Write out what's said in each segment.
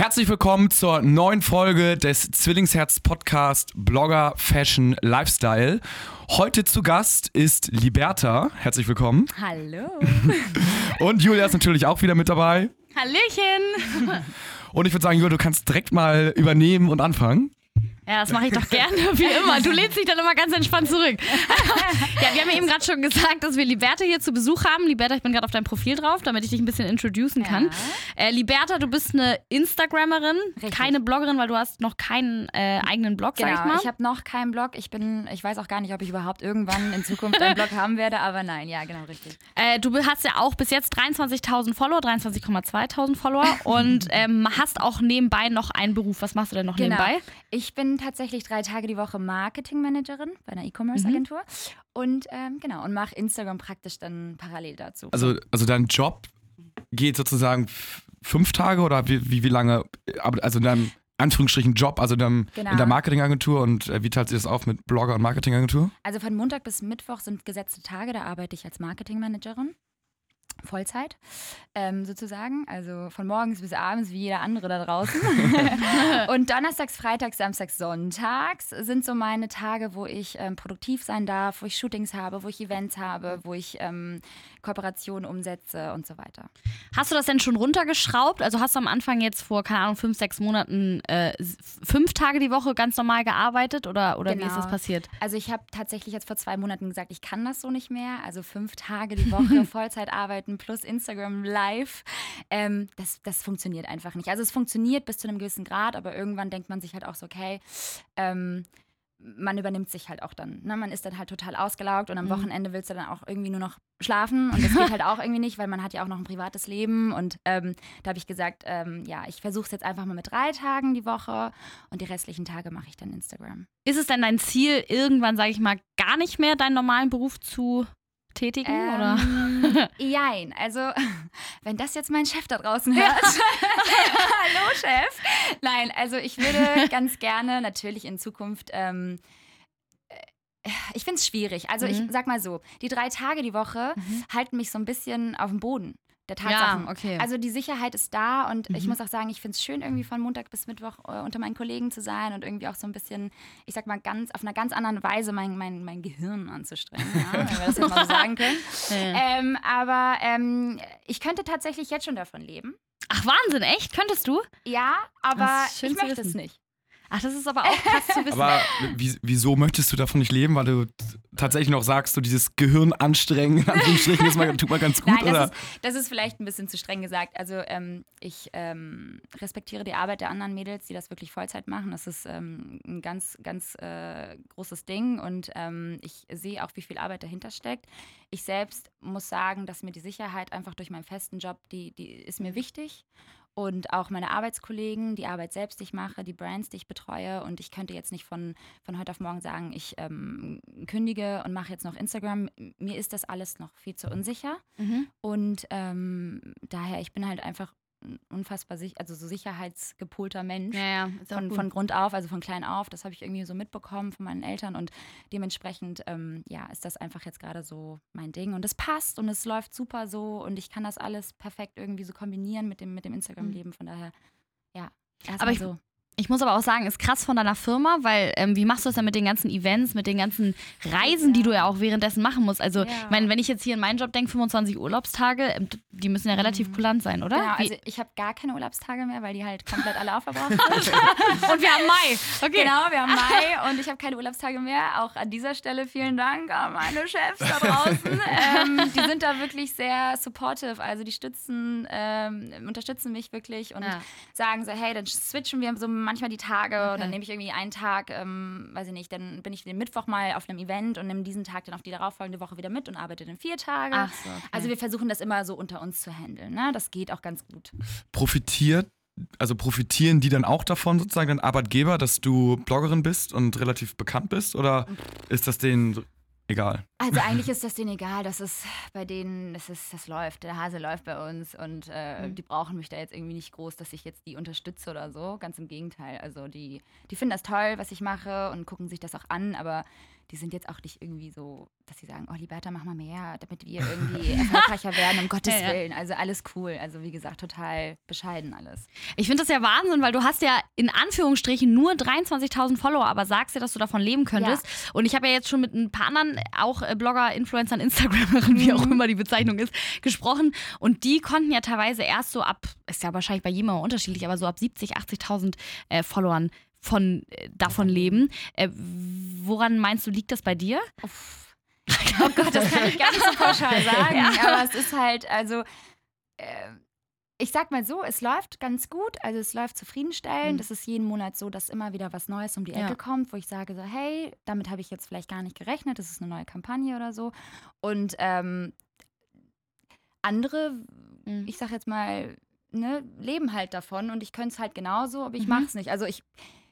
Herzlich willkommen zur neuen Folge des Zwillingsherz Podcast Blogger Fashion Lifestyle. Heute zu Gast ist Liberta. Herzlich willkommen. Hallo. Und Julia ist natürlich auch wieder mit dabei. Hallöchen. Und ich würde sagen, Julia, du kannst direkt mal übernehmen und anfangen. Ja, das mache ich doch gerne, wie immer. Du lehnst dich dann immer ganz entspannt zurück. ja, wir haben ja eben gerade schon gesagt, dass wir Liberta hier zu Besuch haben. Liberta, ich bin gerade auf deinem Profil drauf, damit ich dich ein bisschen introducen kann. Ja. Äh, Liberta, du bist eine Instagrammerin, Richtig. keine Bloggerin, weil du hast noch keinen äh, eigenen Blog, genau, sag ich mal. ich habe noch keinen Blog. Ich bin, ich weiß auch gar nicht, ob ich überhaupt irgendwann in Zukunft einen Blog haben werde, aber nein, ja, genau, richtig. Äh, du hast ja auch bis jetzt 23.000 Follower, 23,2.000 Follower und ähm, hast auch nebenbei noch einen Beruf. Was machst du denn noch genau. nebenbei? Ich bin tatsächlich drei Tage die Woche Marketingmanagerin bei einer E-Commerce-Agentur. Mhm. Und ähm, genau, und mache Instagram praktisch dann parallel dazu. Also, also dein Job geht sozusagen fünf Tage oder wie, wie, wie lange? Also in deinem Anführungsstrichen Job, also in, deinem, genau. in der Marketingagentur und äh, wie teilt sich das auf mit Blogger und Marketingagentur? Also von Montag bis Mittwoch sind gesetzte Tage, da arbeite ich als Marketingmanagerin. Vollzeit ähm, sozusagen, also von morgens bis abends wie jeder andere da draußen. und Donnerstags, Freitags, Samstags, Sonntags sind so meine Tage, wo ich ähm, produktiv sein darf, wo ich Shootings habe, wo ich Events habe, wo ich ähm, Kooperationen umsetze und so weiter. Hast du das denn schon runtergeschraubt? Also hast du am Anfang jetzt vor, keine Ahnung, fünf, sechs Monaten äh, fünf Tage die Woche ganz normal gearbeitet oder, oder genau. wie ist das genau. passiert? Also ich habe tatsächlich jetzt vor zwei Monaten gesagt, ich kann das so nicht mehr. Also fünf Tage die Woche Vollzeit arbeiten plus Instagram Live. Ähm, das, das funktioniert einfach nicht. Also es funktioniert bis zu einem gewissen Grad, aber irgendwann denkt man sich halt auch so, okay, ähm, man übernimmt sich halt auch dann. Ne? Man ist dann halt total ausgelaugt und am mhm. Wochenende willst du dann auch irgendwie nur noch schlafen und das geht halt auch irgendwie nicht, weil man hat ja auch noch ein privates Leben und ähm, da habe ich gesagt, ähm, ja, ich versuche es jetzt einfach mal mit drei Tagen die Woche und die restlichen Tage mache ich dann Instagram. Ist es denn dein Ziel, irgendwann, sage ich mal, gar nicht mehr deinen normalen Beruf zu tätigen? Ähm, oder? Jein. Also, wenn das jetzt mein Chef da draußen hört. Hallo, Chef. Nein, also ich würde ganz gerne natürlich in Zukunft. Ähm, äh, ich finde es schwierig. Also, mhm. ich sag mal so: Die drei Tage die Woche mhm. halten mich so ein bisschen auf dem Boden der Tatsachen. Ja, okay. Also die Sicherheit ist da und mhm. ich muss auch sagen, ich finde es schön, irgendwie von Montag bis Mittwoch äh, unter meinen Kollegen zu sein und irgendwie auch so ein bisschen, ich sag mal, ganz auf einer ganz anderen Weise mein, mein, mein Gehirn anzustrengen, ja, wenn wir das jetzt mal so sagen können. Ja. Ähm, aber ähm, ich könnte tatsächlich jetzt schon davon leben. Ach Wahnsinn, echt? Könntest du? Ja, aber ich möchte es nicht. Ach, das ist aber auch krass zu wissen. Aber wieso möchtest du davon nicht leben? Weil du tatsächlich noch sagst, so dieses Gehirn anstrengen, Anführungsstrichen, das mal, tut mal ganz gut, Nein, oder? Das ist, das ist vielleicht ein bisschen zu streng gesagt. Also ähm, ich ähm, respektiere die Arbeit der anderen Mädels, die das wirklich Vollzeit machen. Das ist ähm, ein ganz, ganz äh, großes Ding und ähm, ich sehe auch, wie viel Arbeit dahinter steckt. Ich selbst muss sagen, dass mir die Sicherheit einfach durch meinen festen Job, die, die ist mir wichtig und auch meine Arbeitskollegen, die Arbeit selbst, die ich mache, die Brands, die ich betreue. Und ich könnte jetzt nicht von, von heute auf morgen sagen, ich ähm, kündige und mache jetzt noch Instagram. Mir ist das alles noch viel zu unsicher. Mhm. Und ähm, daher, ich bin halt einfach unfassbar sich, also so sicherheitsgepolter Mensch ja, ja, von, von Grund auf, also von klein auf. Das habe ich irgendwie so mitbekommen von meinen Eltern und dementsprechend ähm, ja ist das einfach jetzt gerade so mein Ding und es passt und es läuft super so und ich kann das alles perfekt irgendwie so kombinieren mit dem mit dem Instagram-Leben. Von daher ja. Aber ich, so. Ich muss aber auch sagen, ist krass von deiner Firma, weil ähm, wie machst du das dann mit den ganzen Events, mit den ganzen Reisen, ja. die du ja auch währenddessen machen musst? Also, ja. ich meine, wenn ich jetzt hier in meinen Job denke, 25 Urlaubstage, ähm, die müssen ja relativ mhm. kulant sein, oder? Genau, also ich habe gar keine Urlaubstage mehr, weil die halt komplett alle aufverbraucht sind. und wir haben Mai. Okay. Genau, wir haben Mai und ich habe keine Urlaubstage mehr. Auch an dieser Stelle vielen Dank an meine Chefs da draußen. ähm, die sind da wirklich sehr supportive. Also die stützen, ähm, unterstützen mich wirklich und ja. sagen so, hey, dann switchen wir so manchmal die Tage okay. dann nehme ich irgendwie einen Tag, ähm, weiß ich nicht, dann bin ich den Mittwoch mal auf einem Event und nehme diesen Tag dann auf die darauffolgende Woche wieder mit und arbeite dann vier Tage. Ach so, okay. Also wir versuchen das immer so unter uns zu handeln. Ne? Das geht auch ganz gut. Profitiert also profitieren die dann auch davon, sozusagen, dein Arbeitgeber, dass du Bloggerin bist und relativ bekannt bist? Oder ist das denen egal? Also eigentlich ist das denen egal, dass es bei denen, das, ist, das läuft, der Hase läuft bei uns und äh, mhm. die brauchen mich da jetzt irgendwie nicht groß, dass ich jetzt die unterstütze oder so. Ganz im Gegenteil. Also die, die finden das toll, was ich mache und gucken sich das auch an, aber die sind jetzt auch nicht irgendwie so, dass sie sagen, oh Liberta, mach mal mehr, damit wir irgendwie erfolgreicher werden, um Gottes ja, ja. Willen. Also alles cool. Also wie gesagt, total bescheiden alles. Ich finde das ja Wahnsinn, weil du hast ja in Anführungsstrichen nur 23.000 Follower, aber sagst ja, dass du davon leben könntest. Ja. Und ich habe ja jetzt schon mit ein paar anderen, auch äh, Blogger, Influencern, Instagramerinnen, wie auch mhm. immer die Bezeichnung ist, gesprochen. Und die konnten ja teilweise erst so ab, ist ja wahrscheinlich bei jedem unterschiedlich, aber so ab 70, 80.000 äh, Followern von, äh, davon leben. Äh, woran meinst du, liegt das bei dir? Oh Gott, das kann ich gar nicht so pauschal sagen. ja. Aber es ist halt, also, äh, ich sag mal so, es läuft ganz gut. Also, es läuft zufriedenstellend. Mhm. Das ist jeden Monat so, dass immer wieder was Neues um die Ecke ja. kommt, wo ich sage so, hey, damit habe ich jetzt vielleicht gar nicht gerechnet. Das ist eine neue Kampagne oder so. Und ähm, andere, mhm. ich sag jetzt mal, ne, leben halt davon und ich könnte es halt genauso, aber ich mhm. mache es nicht. Also ich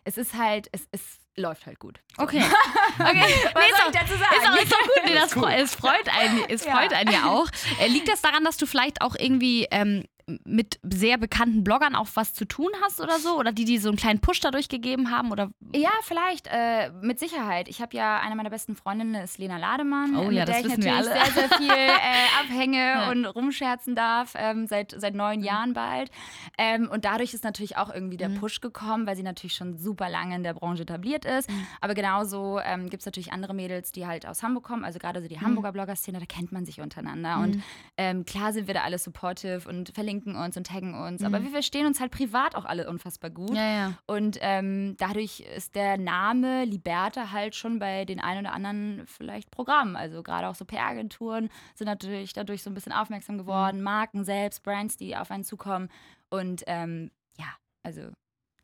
es ist halt, es, es läuft halt gut. So. Okay. okay. Was nee, soll ich dazu sagen? Ist auch, ist auch gut. Nee, das cool. es freut einen, es ja. freut einen ja auch. Äh, liegt das daran, dass du vielleicht auch irgendwie ähm, mit sehr bekannten Bloggern auch was zu tun hast oder so? Oder die, die so einen kleinen Push dadurch gegeben haben? Oder? Ja, vielleicht, äh, mit Sicherheit. Ich habe ja, eine meiner besten Freundinnen ist Lena Lademann, oh, mit ja, der ich natürlich sehr, sehr viel äh, abhänge ja. und rumscherzen darf, ähm, seit, seit neun mhm. Jahren bald. Ähm, und dadurch ist natürlich auch irgendwie der mhm. Push gekommen, weil sie natürlich schon super lange in der Branche etabliert ist. Mhm. Aber genauso ähm, gibt es natürlich andere Mädels, die halt aus Hamburg kommen, also gerade so die mhm. Hamburger Blogger-Szene, da kennt man sich untereinander. Mhm. Und ähm, klar sind wir da alle supportive und verlinken uns und taggen uns. Mhm. Aber wir verstehen uns halt privat auch alle unfassbar gut. Ja, ja. Und ähm, dadurch ist der Name Liberta halt schon bei den einen oder anderen vielleicht Programm. Also gerade auch so PR-Agenturen sind natürlich dadurch so ein bisschen aufmerksam geworden. Mhm. Marken selbst, Brands, die auf einen zukommen. Und ähm, ja, also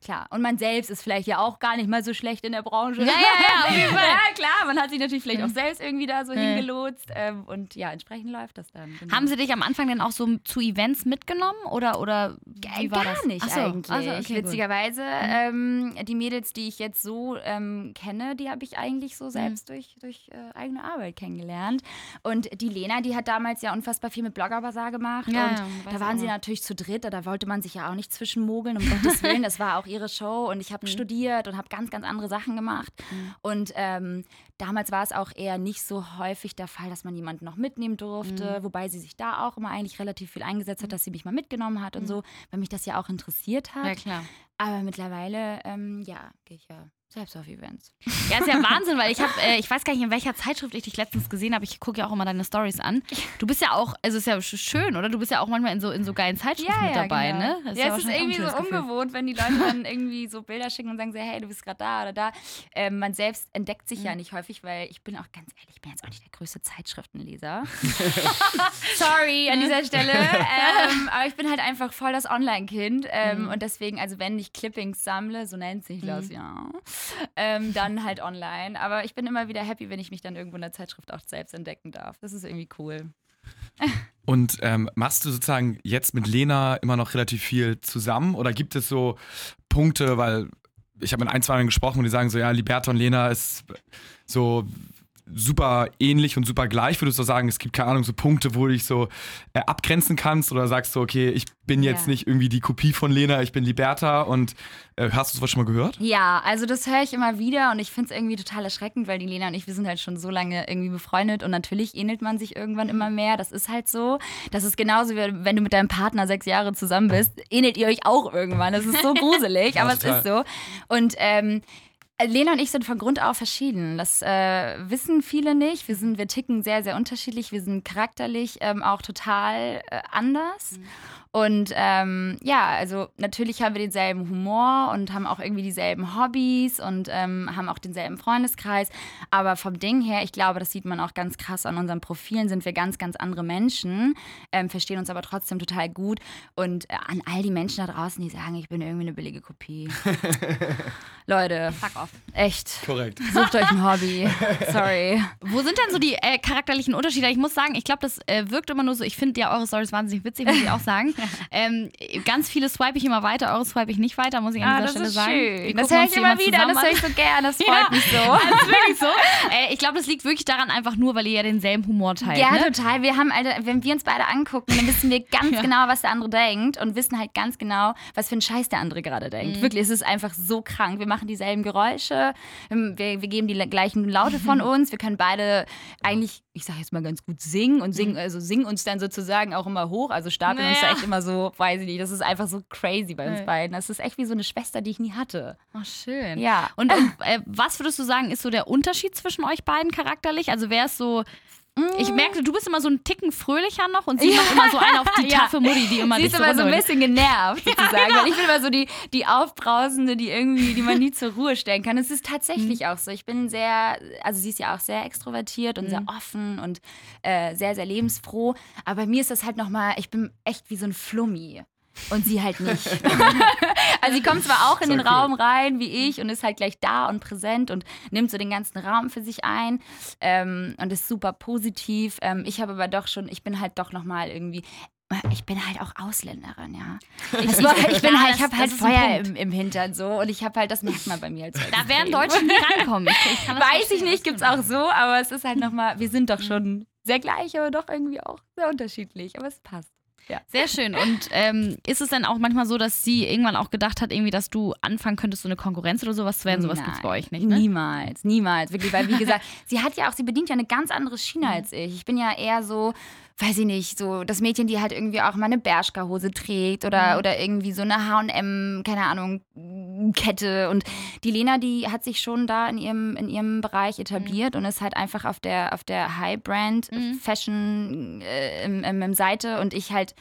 Klar. Und man selbst ist vielleicht ja auch gar nicht mal so schlecht in der Branche. Ja, ja, ja, ja klar, man hat sich natürlich vielleicht auch selbst irgendwie da so ja. hingelotst. Ähm, und ja, entsprechend läuft das dann. Genau. Haben sie dich am Anfang denn auch so zu Events mitgenommen? Oder, oder wie war gar das? nicht so. eigentlich. Also, okay, Witzigerweise, mhm. ähm, die Mädels, die ich jetzt so ähm, kenne, die habe ich eigentlich so selbst mhm. durch, durch äh, eigene Arbeit kennengelernt. Und die Lena, die hat damals ja unfassbar viel mit Blogger Bazaar gemacht. Ja, und da waren sie natürlich zu dritt. Da wollte man sich ja auch nicht zwischenmogeln, um Gottes Willen. Das war auch ihre Show und ich habe mhm. studiert und habe ganz, ganz andere Sachen gemacht. Mhm. Und ähm, damals war es auch eher nicht so häufig der Fall, dass man jemanden noch mitnehmen durfte, mhm. wobei sie sich da auch immer eigentlich relativ viel eingesetzt hat, mhm. dass sie mich mal mitgenommen hat und mhm. so, weil mich das ja auch interessiert hat. Ja, klar. Aber mittlerweile, ähm, ja, gehe ich ja selbst auf Events. Ja, ist ja Wahnsinn, weil ich habe, äh, ich weiß gar nicht, in welcher Zeitschrift ich dich letztens gesehen habe. Ich gucke ja auch immer deine Stories an. Du bist ja auch, also ist ja schön, oder? Du bist ja auch manchmal in so, in so geilen Zeitschriften ja, mit dabei, genau. ne? Das ja, ja es ist irgendwie so ungewohnt, wenn die Leute dann irgendwie so Bilder schicken und sagen, so, hey, du bist gerade da oder da. Ähm, man selbst entdeckt sich mhm. ja nicht häufig, weil ich bin auch ganz ehrlich, ich bin jetzt auch nicht der größte Zeitschriftenleser. Sorry an dieser Stelle. Ähm, aber ich bin halt einfach voll das Online-Kind. Ähm, mhm. Und deswegen, also wenn ich Clippings sammle, so nennt sich das mhm. ja, ähm, dann halt online. Aber ich bin immer wieder happy, wenn ich mich dann irgendwo in der Zeitschrift auch selbst entdecken darf. Das ist irgendwie cool. Und ähm, machst du sozusagen jetzt mit Lena immer noch relativ viel zusammen oder gibt es so Punkte, weil ich habe mit ein, zwei Mal gesprochen und die sagen so, ja, Liberta und Lena ist so super ähnlich und super gleich? Würdest du sagen, es gibt keine Ahnung, so Punkte, wo du dich so äh, abgrenzen kannst oder sagst du, okay, ich bin jetzt ja. nicht irgendwie die Kopie von Lena, ich bin Liberta und äh, hast du sowas schon mal gehört? Ja, also das höre ich immer wieder und ich finde es irgendwie total erschreckend, weil die Lena und ich, wir sind halt schon so lange irgendwie befreundet und natürlich ähnelt man sich irgendwann immer mehr. Das ist halt so. Das ist genauso, wie wenn du mit deinem Partner sechs Jahre zusammen bist, ähnelt ihr euch auch irgendwann. Das ist so gruselig, aber es ist so. Und ähm, äh, Lena und ich sind von Grund auf verschieden. Das äh, wissen viele nicht. Wir, sind, wir ticken sehr, sehr unterschiedlich. Wir sind charakterlich ähm, auch total äh, anders. Mhm. Und ähm, ja, also natürlich haben wir denselben Humor und haben auch irgendwie dieselben Hobbys und ähm, haben auch denselben Freundeskreis. Aber vom Ding her, ich glaube, das sieht man auch ganz krass an unseren Profilen, sind wir ganz, ganz andere Menschen, ähm, verstehen uns aber trotzdem total gut. Und äh, an all die Menschen da draußen, die sagen, ich bin irgendwie eine billige Kopie. Leute, fuck off. Echt. Korrekt. Sucht euch ein Hobby. Sorry. Wo sind denn so die äh, charakterlichen Unterschiede? Ich muss sagen, ich glaube, das äh, wirkt immer nur so. Ich finde ja eure Stories wahnsinnig witzig, muss ich auch sagen. Ähm, ganz viele swipe ich immer weiter, eure swipe ich nicht weiter, muss ich an Ah, dieser das Stelle ist sagen. Das höre ich immer wieder, das höre ich so gern, das freut Ja. mich so. Das ist wirklich so. Äh, ich glaube, das liegt wirklich daran einfach nur, weil ihr ja denselben Humor teilt. Ja, ne? total. Wir haben, Alter, wenn wir uns beide angucken, dann wissen wir ganz genau, was der andere denkt und wissen halt ganz genau, was für ein Scheiß der andere gerade Mhm. denkt. Wirklich, es ist einfach so krank. Wir machen dieselben Geräusche, ähm, wir, wir geben die le- gleichen Laute von uns. Wir können beide eigentlich, ich sage jetzt mal ganz gut singen und Mhm. singen, also singen uns dann sozusagen auch immer hoch, also stapeln uns da Naja. echt immer so, weiß ich nicht. Das ist einfach so crazy bei uns Ja. beiden. Das ist echt wie so eine Schwester, die ich nie hatte. Ach, schön. Ja. Und, und äh, was würdest du sagen, ist so der Unterschied zwischen euch beiden charakterlich? Also wer ist so. Ich merke, du bist immer so ein Ticken fröhlicher noch und sie macht immer so eine auf die Ja. taffe Mutti, die immer Sie dich ist so immer so ein bisschen genervt, sozusagen. genau. Weil ich bin immer so die, die Aufbrausende, die irgendwie, die man nie zur Ruhe stellen kann. Es ist tatsächlich Mhm. auch so. Ich bin sehr, also sie ist ja auch sehr extrovertiert und sehr Mhm. offen und äh, sehr, sehr lebensfroh. Aber bei mir ist das halt nochmal, ich bin echt wie so ein Flummi. Und sie halt nicht. also sie kommt zwar auch in Sehr den cool. Raum rein wie ich und ist halt gleich da und präsent und nimmt so den ganzen Raum für sich ein ähm, und ist super positiv. Ähm, ich habe aber doch schon, ich bin halt doch nochmal irgendwie ich bin halt auch Ausländerin, ja. Ich, ich, ich bin Ja, halt, ich habe halt Feuer im, im Hintern so und ich habe halt, das merkt man bei mir als Da werden Deutsche nie rankommen. Ich, Weiß ich nicht, gibt's auch so, aber es ist halt nochmal, wir sind doch schon sehr gleich, aber doch irgendwie auch sehr unterschiedlich, aber es passt. Sehr schön. Und ähm, ist es dann auch manchmal so, dass sie irgendwann auch gedacht hat, irgendwie, dass du anfangen könntest, so eine Konkurrenz oder sowas zu werden? Sowas gibt es bei euch nicht, ne? Niemals, niemals. Wirklich, weil wie gesagt, sie hat ja auch, sie bedient ja eine ganz andere Schiene als ich. Ich bin ja eher so, weiß ich nicht, so das Mädchen, die halt irgendwie auch mal eine Bershka-Hose trägt oder, Mhm. oder irgendwie so eine H&M, keine Ahnung, Kette. Und die Lena, die hat sich schon da in ihrem, in ihrem Bereich etabliert und ist halt einfach auf der, auf der High-Brand Mhm. Fashion äh, im, im, im Seite und ich halt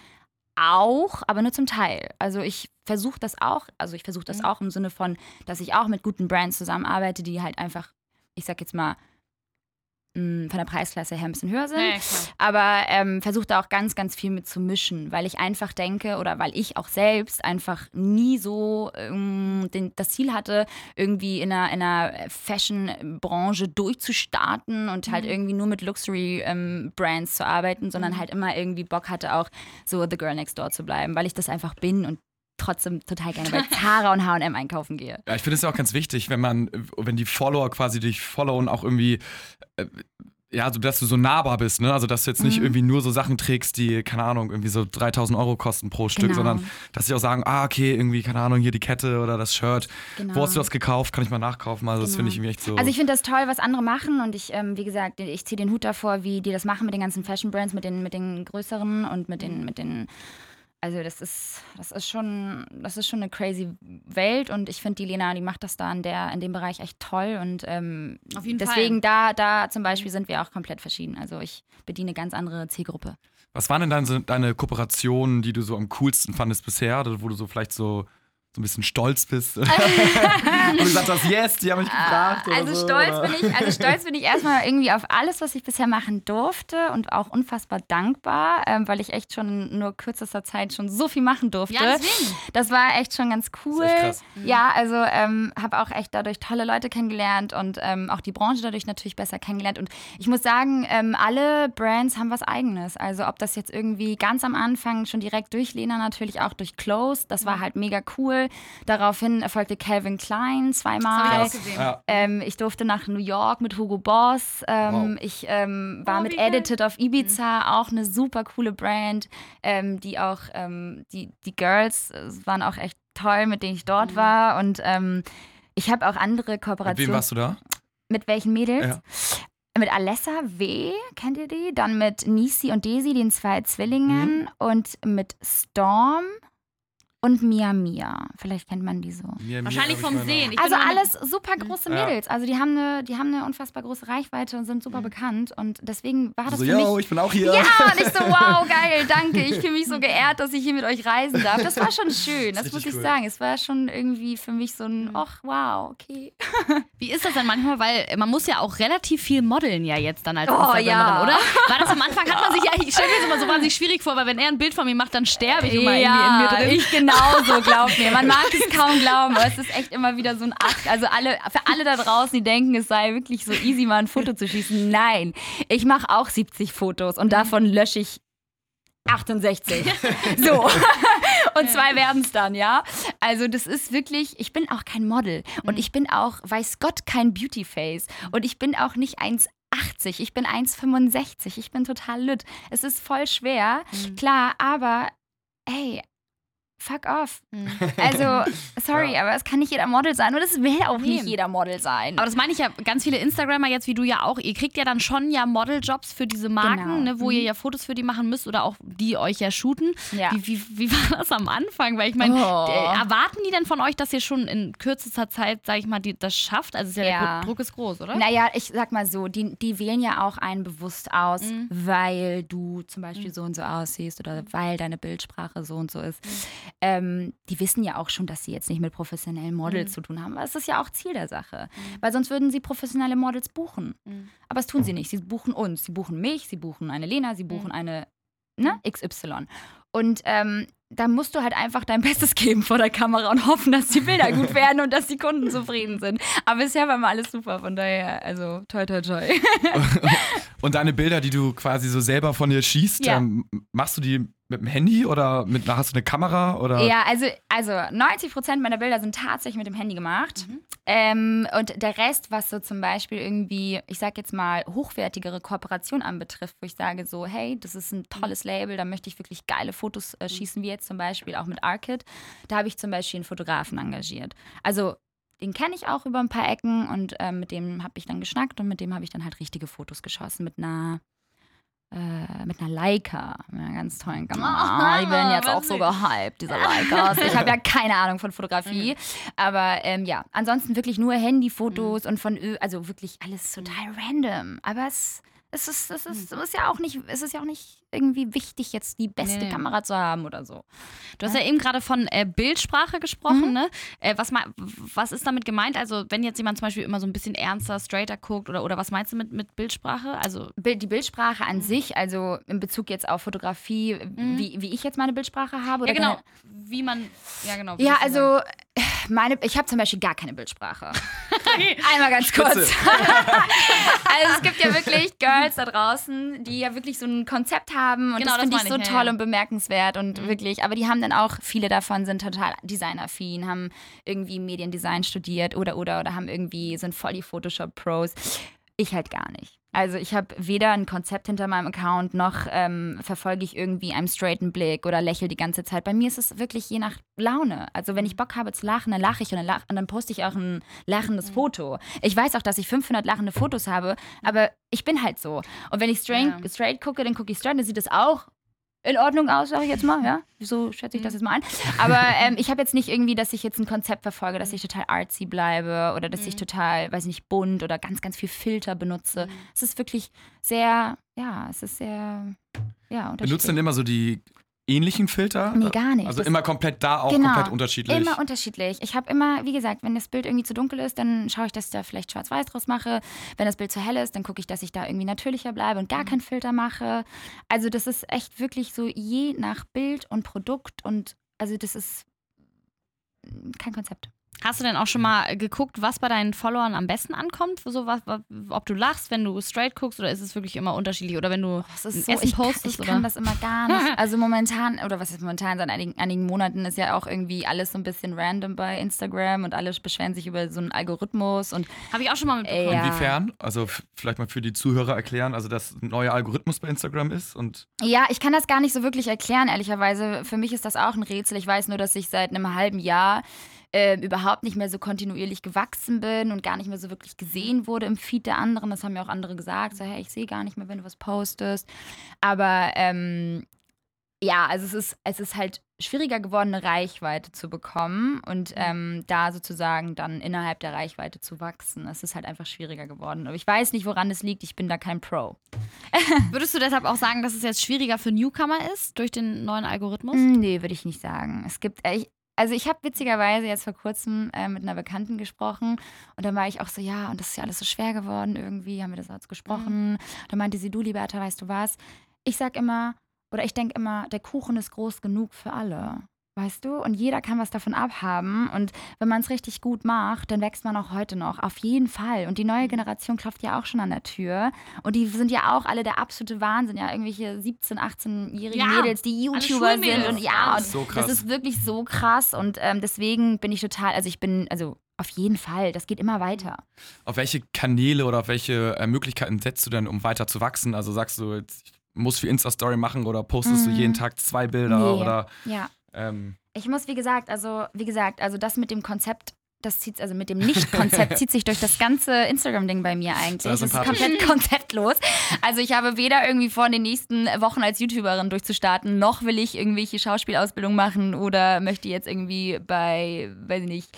auch, aber nur zum Teil. Also ich versuche das auch, also ich versuche das Mhm. auch im Sinne von, dass ich auch mit guten Brands zusammenarbeite, die halt einfach, ich sag jetzt mal, mh, von der Preisklasse her ein bisschen höher sind. Ja. Aber ähm, versuche da auch ganz, ganz viel mit zu mischen, weil ich einfach denke oder weil ich auch selbst einfach nie so ähm, den, das Ziel hatte, irgendwie in einer, in einer Fashion-Branche durchzustarten und halt Mhm. irgendwie nur mit Luxury-Brands zu arbeiten, sondern Mhm. halt immer irgendwie Bock hatte, auch so The Girl Next Door zu bleiben, weil ich das einfach bin und trotzdem total gerne bei Zara und H&M einkaufen gehe. Ja, ich finde es ja auch ganz wichtig, wenn man, wenn die Follower quasi dich followen, auch irgendwie, äh, ja, so, dass du so nahbar bist, ne? Also, dass du jetzt nicht Mhm. irgendwie nur so Sachen trägst, die, keine Ahnung, irgendwie so 3000 Euro kosten pro Stück, Genau. sondern dass sie auch sagen, ah, okay, irgendwie, keine Ahnung, hier die Kette oder das Shirt. Genau. Wo hast du das gekauft? Kann ich mal nachkaufen? Also, das Genau. finde ich irgendwie echt so. Also ich finde das toll, was andere machen und ich, ähm, wie gesagt, ich ziehe den Hut davor, wie die das machen mit den ganzen Fashion Brands, mit den, mit den größeren und mit den, mit den, also das ist, das ist schon, das ist schon eine crazy Welt und ich finde die Lena, die macht das da in der, in dem Bereich echt toll und ähm, Auf jeden deswegen da, da zum Beispiel sind wir auch komplett verschieden. Also ich bediene eine ganz andere Zielgruppe. Was waren denn dann so deine Kooperationen, die du so am coolsten fandest bisher, oder wo du so vielleicht so, so ein bisschen stolz bist? Wo du gesagt hast, yes, die haben mich gefragt. oder Also so, stolz oder? bin ich, also stolz bin ich erstmal irgendwie auf alles, was ich bisher machen durfte und auch unfassbar dankbar, ähm, weil ich echt schon in nur kürzester Zeit schon so viel machen durfte. Ja, deswegen. Das war echt schon ganz cool. Das ist echt krass. Ja, also ähm, habe auch echt dadurch tolle Leute kennengelernt und ähm, auch die Branche dadurch natürlich besser kennengelernt. Und ich muss sagen, ähm, alle Brands haben was Eigenes. Also ob das jetzt irgendwie ganz am Anfang schon direkt durch Lena natürlich auch durch Close, das Mhm. war halt mega cool. Daraufhin erfolgte Calvin Klein zweimal. ich auch Krass. gesehen. Ja. Ähm, ich durfte nach New York mit Hugo Boss. Ähm, Wow. Ich ähm, war Oh, mit. Mhm. Edited auf Ibiza, auch eine super coole Brand, ähm, die auch, ähm, die, die Girls äh, waren auch echt toll, mit denen ich dort Mhm. war. Und ähm, ich habe auch andere Mit wem Kooperationen. warst du da? Mit welchen Mädels? Ja. Mit Alessa W., kennt ihr die? Dann mit Nisi und Daisy, den zwei Zwillingen. Mhm. Und mit Storm und Mia Mia. Vielleicht kennt man die so. Mir- mir Wahrscheinlich vom Sehen. Ich Also alles super große Ja. Mädels. Also die haben, eine, die haben eine unfassbar große Reichweite und sind super Mhm. bekannt. Und deswegen war das So, für yo, mich... ich bin auch hier. Ja, und ich so, wow, geil, danke. Ich fühle mich so geehrt, dass ich hier mit euch reisen darf. Das war schon schön, Das das muss ich cool. sagen. Es war schon irgendwie für mich so ein, Mhm. ach, wow, okay. Wie ist das denn manchmal? Weil man muss ja auch relativ viel modeln ja jetzt dann als Oh, Instagramerin, ja. oder? War das am Anfang, hat man sich ja, ich stelle mir das immer so wahnsinnig schwierig vor, weil wenn er ein Bild von mir macht, dann sterbe ich immer irgendwie in mir drin. ich genauso, glaub mir. Man mag es kaum glauben, aber es ist echt immer wieder so ein Akt. Also alle, für alle da draußen, die denken, es sei wirklich so easy, mal ein Foto zu schießen. Nein, ich mache auch 70 Fotos und davon lösche ich 68. so. und zwei werden es dann, ja. Also das ist wirklich, ich bin auch kein Model und ich bin auch, weiß Gott, kein Beautyface und ich bin auch nicht 1,80, ich bin 1,65, ich bin total lütt. Es ist voll schwer, Mhm. klar, aber ey, fuck off. Mhm. Also, sorry, Ja. aber es kann nicht jeder Model sein und es will auch Nee. nicht jeder Model sein. Aber das meine ich ja, ganz viele Instagrammer jetzt wie du ja auch, ihr kriegt ja dann schon ja Modeljobs für diese Marken, Genau. ne, wo Mhm. ihr ja Fotos für die machen müsst oder auch die euch ja shooten. Ja. Wie, wie, wie war das am Anfang? Weil ich meine, Oh. äh, erwarten die denn von euch, dass ihr schon in kürzester Zeit, sag ich mal, die, das schafft? Also ist ja, der Druck ist groß, oder? Naja, ich sag mal so, die, die wählen ja auch einen bewusst aus, Mhm. weil du zum Beispiel so und so aussiehst oder weil deine Bildsprache so und so ist. Ähm, die wissen ja auch schon, dass sie jetzt nicht mit professionellen Models Mhm. zu tun haben. Aber es ist ja auch Ziel der Sache. Weil sonst würden sie professionelle Models buchen. Mhm. Aber das tun sie nicht. Sie buchen uns. Sie buchen mich, sie buchen eine Lena, sie buchen eine ne, XY. Und ähm, da musst du halt einfach dein Bestes geben vor der Kamera und hoffen, dass die Bilder gut werden und dass die Kunden zufrieden sind. Aber bisher war mal alles super, von daher, also toi toi toi. Und deine Bilder, die du quasi so selber von dir schießt, Ja. ähm, machst du die mit dem Handy oder mit, hast du eine Kamera? Oder? Ja, also, also 90 Prozent meiner Bilder sind tatsächlich mit dem Handy gemacht. Ähm, und der Rest, was so zum Beispiel irgendwie, ich sag jetzt mal, hochwertigere Kooperation anbetrifft, wo ich sage so, hey, das ist ein tolles Label, da möchte ich wirklich geile Fotos äh, schießen, wie jetzt zum Beispiel auch mit Arcid. Da habe ich zum Beispiel einen Fotografen engagiert. Also den kenne ich auch über ein paar Ecken und ähm, mit dem habe ich dann geschnackt und mit dem habe ich dann halt richtige Fotos geschossen mit einer äh, mit einer Leica, mit einer ganz tollen Kamera. Die werden jetzt auch so gehypt, diese Leicas. Ich habe ja keine Ahnung von Fotografie, aber ähm, ja, ansonsten wirklich nur Handyfotos und von, Ö also wirklich alles total random. Aber es, es, ist, es, ist, es ist ja auch nicht, es ist ja auch nicht irgendwie wichtig, jetzt die beste Nee. Kamera zu haben oder so. Du hast ja eben gerade von äh, Bildsprache gesprochen, Mhm. ne? Äh, was, was ist damit gemeint? Also, wenn jetzt jemand zum Beispiel immer so ein bisschen ernster, straighter guckt oder, oder was meinst du mit, mit Bildsprache? Also, Bild, die Bildsprache Mhm. an sich, also in Bezug jetzt auf Fotografie, wie, wie ich jetzt meine Bildsprache habe. ja, oder genau. generell- Wie man, ja, genau. Ja, also meine, ich habe zum Beispiel gar keine Bildsprache. Einmal ganz kurz. also es gibt ja wirklich Girls da draußen, die ja wirklich so ein Konzept haben und Genau, das das finde ich so ich, toll ja. und bemerkenswert und wirklich, aber die haben dann auch, viele davon sind total designaffin, haben irgendwie Mediendesign studiert oder oder oder haben irgendwie, sind voll die Photoshop-Pros. Ich halt gar nicht. Also ich habe weder ein Konzept hinter meinem Account, noch ähm, verfolge ich irgendwie einen straighten Blick oder lächle die ganze Zeit. Bei mir ist es wirklich je nach Laune. Also wenn ich Bock habe zu lachen, dann lache ich und dann, lach, und dann poste ich auch ein lachendes Foto. Ich weiß auch, dass ich 500 lachende Fotos habe, aber ich bin halt so. Und wenn ich straight, Ja. straight gucke, dann gucke ich straight, dann sieht es auch in Ordnung aus, sage ich jetzt mal, ja. So schätze ich das jetzt mal an. Aber ähm, ich habe jetzt nicht irgendwie, dass ich jetzt ein Konzept verfolge, dass ich total artsy bleibe oder dass ich total, weiß nicht, bunt oder ganz, ganz viel Filter benutze. Es ist wirklich sehr, ja, es ist sehr, ja, Benutzt unterschiedlich. denn immer so die ähnlichen Filter? Nee, gar nicht. Also Das- immer komplett da, auch Genau. komplett unterschiedlich. Immer unterschiedlich. Ich habe immer, wie gesagt, wenn das Bild irgendwie zu dunkel ist, dann schaue ich, dass ich da vielleicht schwarz-weiß draus mache. Wenn das Bild zu hell ist, dann gucke ich, dass ich da irgendwie natürlicher bleibe und Mhm. gar keinen Filter mache. Also das ist echt wirklich so je nach Bild und Produkt und also das ist kein Konzept. Hast du denn auch schon mal geguckt, was bei deinen Followern am besten ankommt? So was, was, ob du lachst, wenn du straight guckst oder ist es wirklich immer unterschiedlich? Oder wenn du Das ein ist so, Essen ich, kann, postest? ich oder? kann das immer gar nicht. Also momentan, oder was ist momentan, seit einigen, einigen Monaten ist ja auch irgendwie alles so ein bisschen random bei Instagram und alle beschweren sich über so einen Algorithmus und Habe ich auch schon mal mitbekommen. Ja. Inwiefern? Also vielleicht mal für die Zuhörer erklären, also dass ein neuer Algorithmus bei Instagram ist und Ja, ich kann das gar nicht so wirklich erklären, ehrlicherweise. Für mich ist das auch ein Rätsel. Ich weiß nur, dass ich seit einem halben Jahr äh, überhaupt nicht mehr so kontinuierlich gewachsen bin und gar nicht mehr so wirklich gesehen wurde im Feed der anderen. Das haben ja auch andere gesagt. So, hey, ich sehe gar nicht mehr, wenn du was postest. Aber ähm, ja, also es ist, es ist halt schwieriger geworden, eine Reichweite zu bekommen und ähm, da sozusagen dann innerhalb der Reichweite zu wachsen. Es ist halt einfach schwieriger geworden. Aber ich weiß nicht, woran es liegt. Ich bin da kein Pro. Würdest du deshalb auch sagen, dass es jetzt schwieriger für Newcomer ist durch den neuen Algorithmus? Mm, Nee, würde ich nicht sagen. Es gibt, äh, ich, also ich habe witzigerweise jetzt vor kurzem äh, mit einer Bekannten gesprochen und dann war ich auch so, ja, und das ist ja alles so schwer geworden irgendwie, haben wir das jetzt gesprochen. Da meinte sie, du, Liberta, weißt du was? Ich sag immer, oder ich denke immer, der Kuchen ist groß genug für alle. Weißt du? Und jeder kann was davon abhaben. Und wenn man es richtig gut macht, dann wächst man auch heute noch. Auf jeden Fall. Und die neue Generation klopft ja auch schon an der Tür. Und die sind ja auch alle der absolute Wahnsinn. Ja, irgendwelche 17-, 18-jährigen Ja, Mädels, die YouTuber sind. Und ja, und So krass. das ist wirklich so krass. Und ähm, deswegen bin ich total, also ich bin, also auf jeden Fall, das geht immer weiter. Auf welche Kanäle oder auf welche äh, Möglichkeiten setzt du denn, um weiter zu wachsen? Also sagst du, jetzt, ich muss für Insta-Story machen oder postest du Mhm. jeden Tag zwei Bilder Nee. oder Ja. Ähm, Ich muss, wie gesagt, also, wie gesagt, also das mit dem Konzept, das zieht, also mit dem Nicht-Konzept zieht sich durch das ganze Instagram-Ding bei mir eigentlich. Es ist komplett konzeptlos. Also ich habe weder irgendwie vor, in den nächsten Wochen als YouTuberin durchzustarten, noch will ich irgendwelche Schauspielausbildung machen oder möchte jetzt irgendwie bei, weiß ich nicht,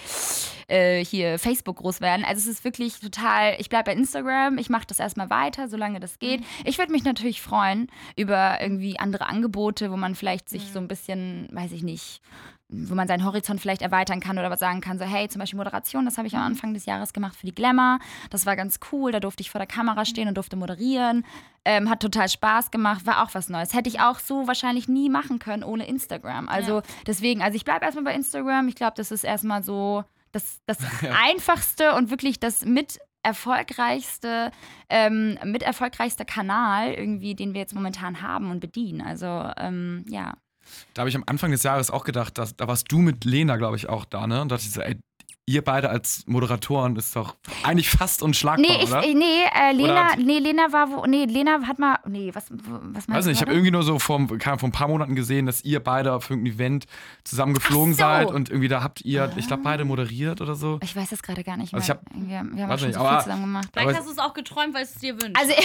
äh, hier Facebook groß werden. Also es ist wirklich total, ich bleibe bei Instagram, ich mache das erstmal weiter, solange das geht. Ich würde mich natürlich freuen über irgendwie andere Angebote, wo man vielleicht sich so ein bisschen, weiß ich nicht, wo man seinen Horizont vielleicht erweitern kann oder was sagen kann, so hey, zum Beispiel Moderation, das habe ich am Anfang des Jahres gemacht für die Glamour. Das war ganz cool, da durfte ich vor der Kamera stehen und durfte moderieren. Ähm, hat total Spaß gemacht, war auch was Neues. Hätte ich auch so wahrscheinlich nie machen können ohne Instagram. Also deswegen, also ich bleibe erstmal bei Instagram. Ich glaube, das ist erstmal so das, das einfachste und wirklich das mit erfolgreichste, ähm, mit erfolgreichster Kanal irgendwie, den wir jetzt momentan haben und bedienen. Also ähm, ja. Da habe ich am Anfang des Jahres auch gedacht, dass, da warst du mit Lena, glaube ich, auch da, ne? Und dachte ich so, ey, ihr beide als Moderatoren ist doch eigentlich fast unschlagbar, Nee, ich, oder? nee, äh, Lena, Oder- nee, Lena war wo, nee, Lena hat mal, nee, was, was meinst Weiß du? nicht, ich habe irgendwie nur so vor, Ahnung, vor ein paar Monaten gesehen, dass ihr beide auf irgendeinem Event zusammen geflogen so. Ah. seid und irgendwie da habt ihr, ich glaube, beide moderiert oder so. Ich weiß das gerade gar nicht mehr. Also ich hab- wir, wir haben schon nicht, so viel aber- zusammen gemacht. Vielleicht hast du es auch geträumt, weil es dir wünscht. Also,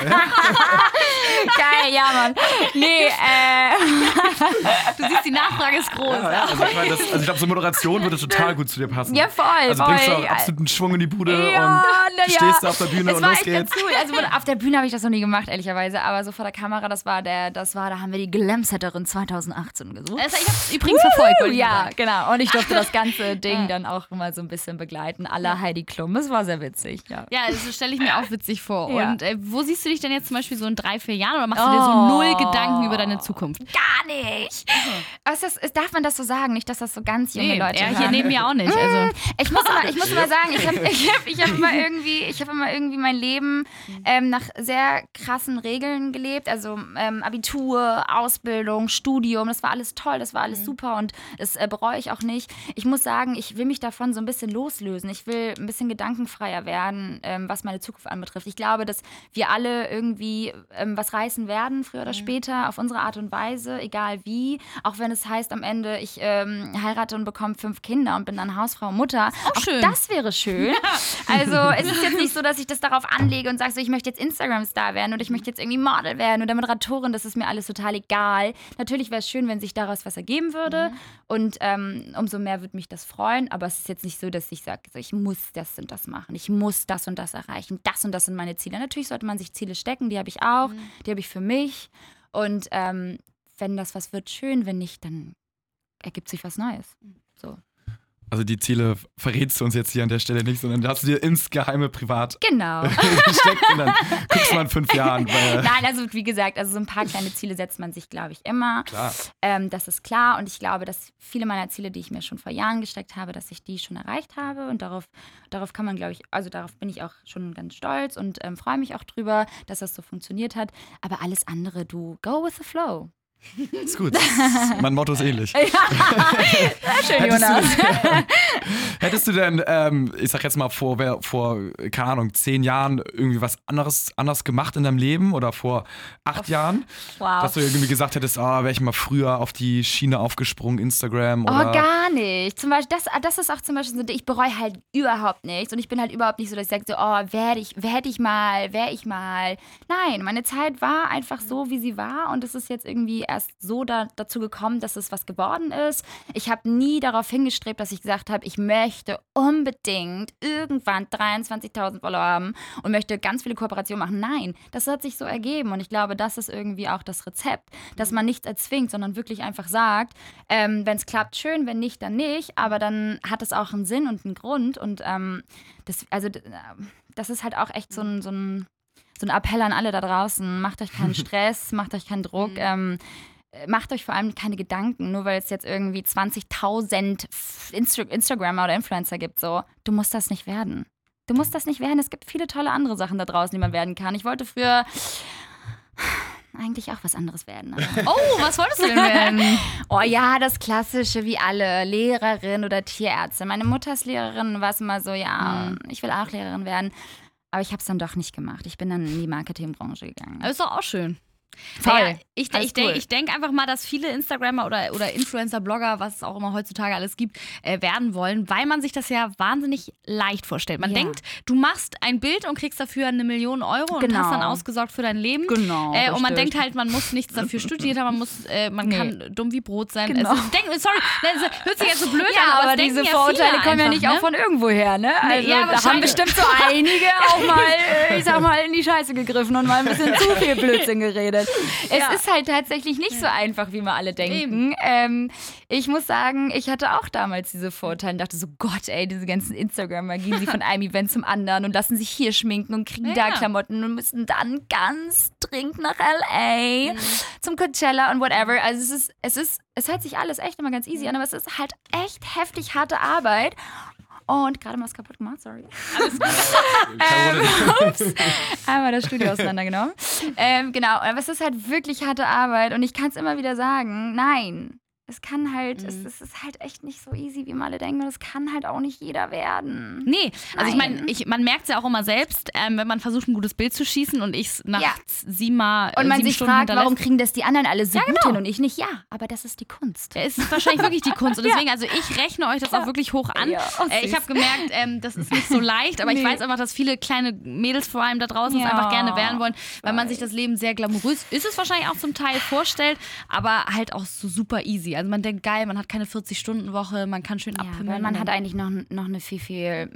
geil, ja, Mann. Nee, äh, du siehst, die Nachfrage ist groß. Ja, ja, also ich, meine, das, also ich glaube, so Moderation würde total gut zu dir passen. ja, voll, also voll. bringst du auch absoluten Schwung in die Bude Ja, und na ja. stehst da auf der Bühne Es und war los echt ganz geht's. cool. Also auf der Bühne habe ich das noch nie gemacht, ehrlicherweise. Aber so vor der Kamera, das war der, das war, da haben wir die Glamsetterin 2018 gesucht. Also ich habe es übrigens verfolgt. ja, genau. Und ich durfte das ganze Ding dann auch mal so ein bisschen begleiten. Aller Heidi Klum. Es war sehr witzig, ja. Ja, das stelle ich mir auch witzig vor. Ja. Und äh, wo siehst du dich denn jetzt zum Beispiel so in drei, vier Jahren oder machst du dir so Oh. null Gedanken über deine Zukunft? Gar nicht. Was ist, ist, darf man das so sagen? Nicht, dass das so ganz junge Leute ja, hier neben mir auch nicht. Also. Ich muss immer, ich muss immer sagen, ich habe ich hab, ich hab immer irgendwie, ich habe immer irgendwie mein Leben ähm, nach sehr krassen Regeln gelebt. Also ähm, Abitur, Ausbildung, Studium, das war alles toll, das war alles super und das äh, bereue ich auch nicht. Ich muss sagen, ich will mich davon so ein bisschen loslösen. Ich will ein bisschen gedankenfreier werden, ähm, was meine Zukunft anbetrifft. Ich glaube, dass wir alle irgendwie ähm, was reißen werden, früher oder später, auf unsere Art und Weise, egal wie. Auch wenn es heißt am Ende, ich ähm, heirate und bekomme fünf Kinder und bin dann Hausfrau und Mutter. Auch, schön. das wäre schön. Also es ist jetzt nicht so, dass ich das darauf anlege und sage, so, ich möchte jetzt Instagram-Star werden oder ich möchte jetzt irgendwie Model werden oder Moderatorin. Das ist mir alles total egal. Natürlich wäre es schön, wenn sich daraus was ergeben würde. Und ähm, umso mehr würde mich das freuen. Aber es ist jetzt nicht so, dass ich sage, so, ich muss das und das machen. Ich muss das und das erreichen. Das und das sind meine Ziele. Natürlich sollte man sich Ziele stecken. Die habe ich auch. Die habe ich für mich. Und ähm, wenn das was wird, schön. Wenn nicht, dann ergibt sich was Neues. So. Also die Ziele verrätst du uns jetzt hier an der Stelle nicht, sondern hast du dir ins Geheime privat Genau. gesteckt und dann guckst du mal in fünf Jahren. Weil, Nein, also wie gesagt, also so ein paar kleine Ziele setzt man sich, glaube ich, immer. klar. Ähm, das ist klar und ich glaube, dass viele meiner Ziele, die ich mir schon vor Jahren gesteckt habe, dass ich die schon erreicht habe und darauf, darauf kann man, glaube ich, also darauf bin ich auch schon ganz stolz und ähm, freue mich auch drüber, dass das so funktioniert hat. Aber alles andere, du go with the flow. Ist gut. mein Motto ist ähnlich. Sehr schön, Jonas. Hättest du denn, ähm, ich sag jetzt mal vor, vor, keine Ahnung, zehn Jahren irgendwie was anderes anders gemacht in deinem Leben oder vor acht Jahren? Wow. Dass du irgendwie gesagt hättest, ah, wäre ich mal früher auf die Schiene aufgesprungen, Instagram oder. Oh, gar nicht. Zum Beispiel, das, das ist auch zum Beispiel so, ich bereue halt überhaupt nichts. Und ich bin halt überhaupt nicht so, dass ich sage, so, oh, werde ich, werde ich mal, wäre ich mal. Nein, meine Zeit war einfach so, wie sie war. Und es ist jetzt irgendwie erst so da, dazu gekommen, dass es was geworden ist. Ich habe nie darauf hingestrebt, dass ich gesagt habe, ich möchte unbedingt irgendwann 23.000 Follower haben und möchte ganz viele Kooperationen machen. Nein, das hat sich so ergeben. Und ich glaube, das ist irgendwie auch das Rezept, dass man nichts erzwingt, sondern wirklich einfach sagt, ähm, wenn es klappt, schön, wenn nicht, dann nicht. Aber dann hat es auch einen Sinn und einen Grund. Und ähm, das, also, äh, das ist halt auch echt so ein, so ein, so ein Appell an alle da draußen. Macht euch keinen Stress, macht euch keinen Druck. Ähm, äh, macht euch vor allem keine Gedanken, nur weil es jetzt irgendwie 20.000 Insta Instagrammer oder Influencer gibt. So, du musst das nicht werden. Du musst das nicht werden. Es gibt viele tolle andere Sachen da draußen, die man werden kann. Ich wollte früher eigentlich auch was anderes werden. oh, was wolltest du denn werden? oh ja, das Klassische wie alle, Lehrerin oder Tierärztin. Meine Mutter ist Lehrerin, war es immer so, ja, mhm. ich will auch Lehrerin werden. Aber ich habe es dann doch nicht gemacht. Ich bin dann in die Marketingbranche gegangen. Aber ist doch auch schön. Voll. Ja, ich, ich, cool. ich denke einfach mal, dass viele Instagrammer oder, oder Influencer, Blogger, was es auch immer heutzutage alles gibt, äh, werden wollen, weil man sich das ja wahnsinnig leicht vorstellt. Man ja. denkt, du machst ein Bild und kriegst dafür eine Million Euro genau. und hast dann ausgesorgt für dein Leben. Genau. Äh, und man denkt halt, man muss nichts dafür studieren, aber man, muss, äh, man nee. kann dumm wie Brot sein. Genau. Es, denk, sorry, das hört sich jetzt so blöd ja, an, aber, aber diese Vorurteile kommen ja nicht ne? auch von irgendwoher, ne? Also, nee, ja, da haben bestimmt so einige auch mal, äh, ich sag mal, in die Scheiße gegriffen und mal ein bisschen zu viel Blödsinn geredet. Es ja. ist halt tatsächlich nicht so einfach, wie wir alle denken. Ähm, ich muss sagen, ich hatte auch damals diese Vorteile und dachte so, Gott, ey, diese ganzen Instagrammer gehen sie von einem Event zum anderen und lassen sich hier schminken und kriegen ja. da Klamotten und müssen dann ganz dringend nach L.A. Mhm. zum Coachella und whatever. Also es ist, es ist, es hört sich alles echt immer ganz easy an, aber es ist halt echt heftig harte Arbeit. Und gerade mal was kaputt gemacht, sorry. Alles gut. ähm, ups. Einmal das Studio auseinandergenommen. Ähm, genau, aber es ist halt wirklich harte Arbeit und ich kann es immer wieder sagen, nein, es kann halt, mhm. es, es, ist halt echt nicht so easy, wie man alle denken. Und es kann halt auch nicht jeder werden. Nee, also Nein. ich meine, man merkt es ja auch immer selbst, ähm, wenn man versucht, ein gutes Bild zu schießen und ich es nach ja. siebenmal Und man sieben sich Stunden fragt, warum kriegen das die anderen alle so ja, gut genau. hin und ich nicht? Ja, aber das ist die Kunst. Es ist wahrscheinlich wirklich die Kunst. Und deswegen, also ich rechne euch das auch wirklich hoch an. Ja, oh, äh, ich habe gemerkt, ähm, das ist nicht so leicht, aber nee. ich weiß einfach, dass viele kleine Mädels vor allem da draußen es einfach gerne werden wollen, weil man sich das Leben sehr glamourös, ist es wahrscheinlich auch zum Teil vorstellt, aber halt auch so super easy. Also man denkt, geil, man hat keine 40-Stunden-Woche, man kann schön ja, abpimmeln. Weil man hat eigentlich noch, noch eine viel, viel,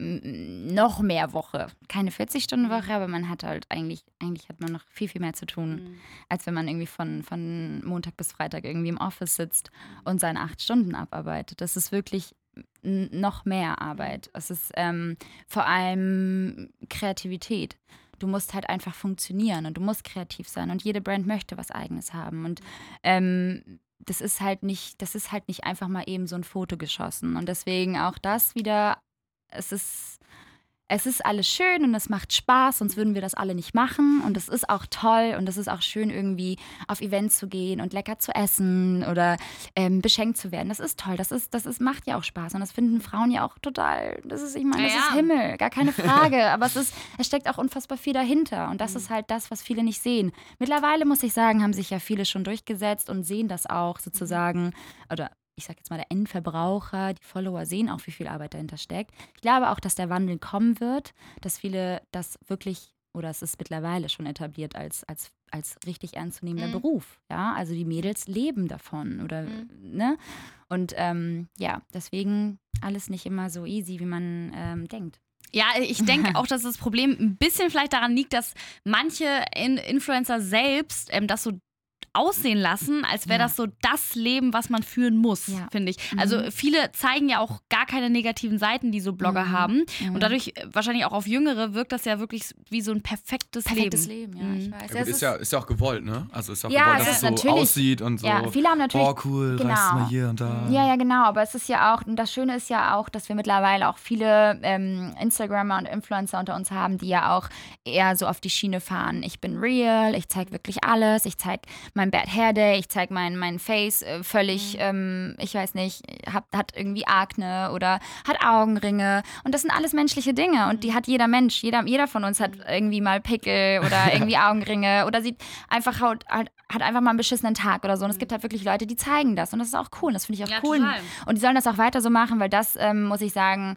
noch mehr Woche. Keine 40-Stunden-Woche, aber man hat halt eigentlich, eigentlich hat man noch viel, viel mehr zu tun, mhm. als wenn man irgendwie von, von Montag bis Freitag irgendwie im Office sitzt und seine acht Stunden abarbeitet. Das ist wirklich noch mehr Arbeit. Es ist ähm, vor allem Kreativität. Du musst halt einfach funktionieren und du musst kreativ sein und jede Brand möchte was Eigenes haben. Und ähm, das ist halt nicht, das ist halt nicht einfach mal eben so ein Foto geschossen. Und deswegen auch das wieder, es ist es ist alles schön und es macht Spaß, sonst würden wir das alle nicht machen. Und es ist auch toll und es ist auch schön, irgendwie auf Events zu gehen und lecker zu essen oder ähm, beschenkt zu werden. Das ist toll. Das ist, das ist, macht ja auch Spaß. Und das finden Frauen ja auch total. Das ist, ich meine, das ja. ist Himmel, gar keine Frage. Aber es ist, es steckt auch unfassbar viel dahinter. Und das mhm. ist halt das, was viele nicht sehen. Mittlerweile muss ich sagen, haben sich ja viele schon durchgesetzt und sehen das auch sozusagen. Oder ich sage jetzt mal, der Endverbraucher, die Follower sehen auch, wie viel Arbeit dahinter steckt. Ich glaube auch, dass der Wandel kommen wird, dass viele das wirklich, oder es ist mittlerweile schon etabliert als, als, als richtig ernstzunehmender mhm. Beruf. Ja, also die Mädels leben davon oder, mhm. ne? Und ähm, ja, deswegen alles nicht immer so easy, wie man ähm, denkt. Ja, ich denke auch, dass das Problem ein bisschen vielleicht daran liegt, dass manche In Influencer selbst ähm, das so aussehen lassen, als wäre ja. das so das Leben, was man führen muss, ja. finde ich. Mhm. Also viele zeigen ja auch gar keine negativen Seiten, die so Blogger mhm. haben. Mhm. Und dadurch äh, wahrscheinlich auch auf Jüngere wirkt das ja wirklich wie so ein perfektes, perfektes Leben. Leben. ja, ich mhm. weiß. Ja, ist, ja, ist ja auch gewollt, ne? Also ist ja auch gewollt, dass es so natürlich. aussieht und so. Ja, viele haben natürlich. Oh, cool, genau. reist mal hier und da. Ja, ja, genau. Aber es ist ja auch, und das Schöne ist ja auch, dass wir mittlerweile auch viele ähm, Instagrammer und Influencer unter uns haben, die ja auch eher so auf die Schiene fahren. Ich bin real, ich zeige wirklich alles, ich zeige mein mein Bad Hair Day, ich zeige mein, mein Face äh, völlig, mhm. ähm, ich weiß nicht, hab, hat irgendwie Akne oder hat Augenringe. Und das sind alles menschliche Dinge und die mhm. hat jeder Mensch. Jeder, jeder von uns hat mhm. irgendwie mal Pickel oder irgendwie Augenringe oder sieht einfach Haut, hat, hat einfach mal einen beschissenen Tag oder so. Und es gibt halt wirklich Leute, die zeigen das. Und das ist auch cool. Das finde ich auch ja, cool. Total. Und die sollen das auch weiter so machen, weil das, ähm, muss ich sagen,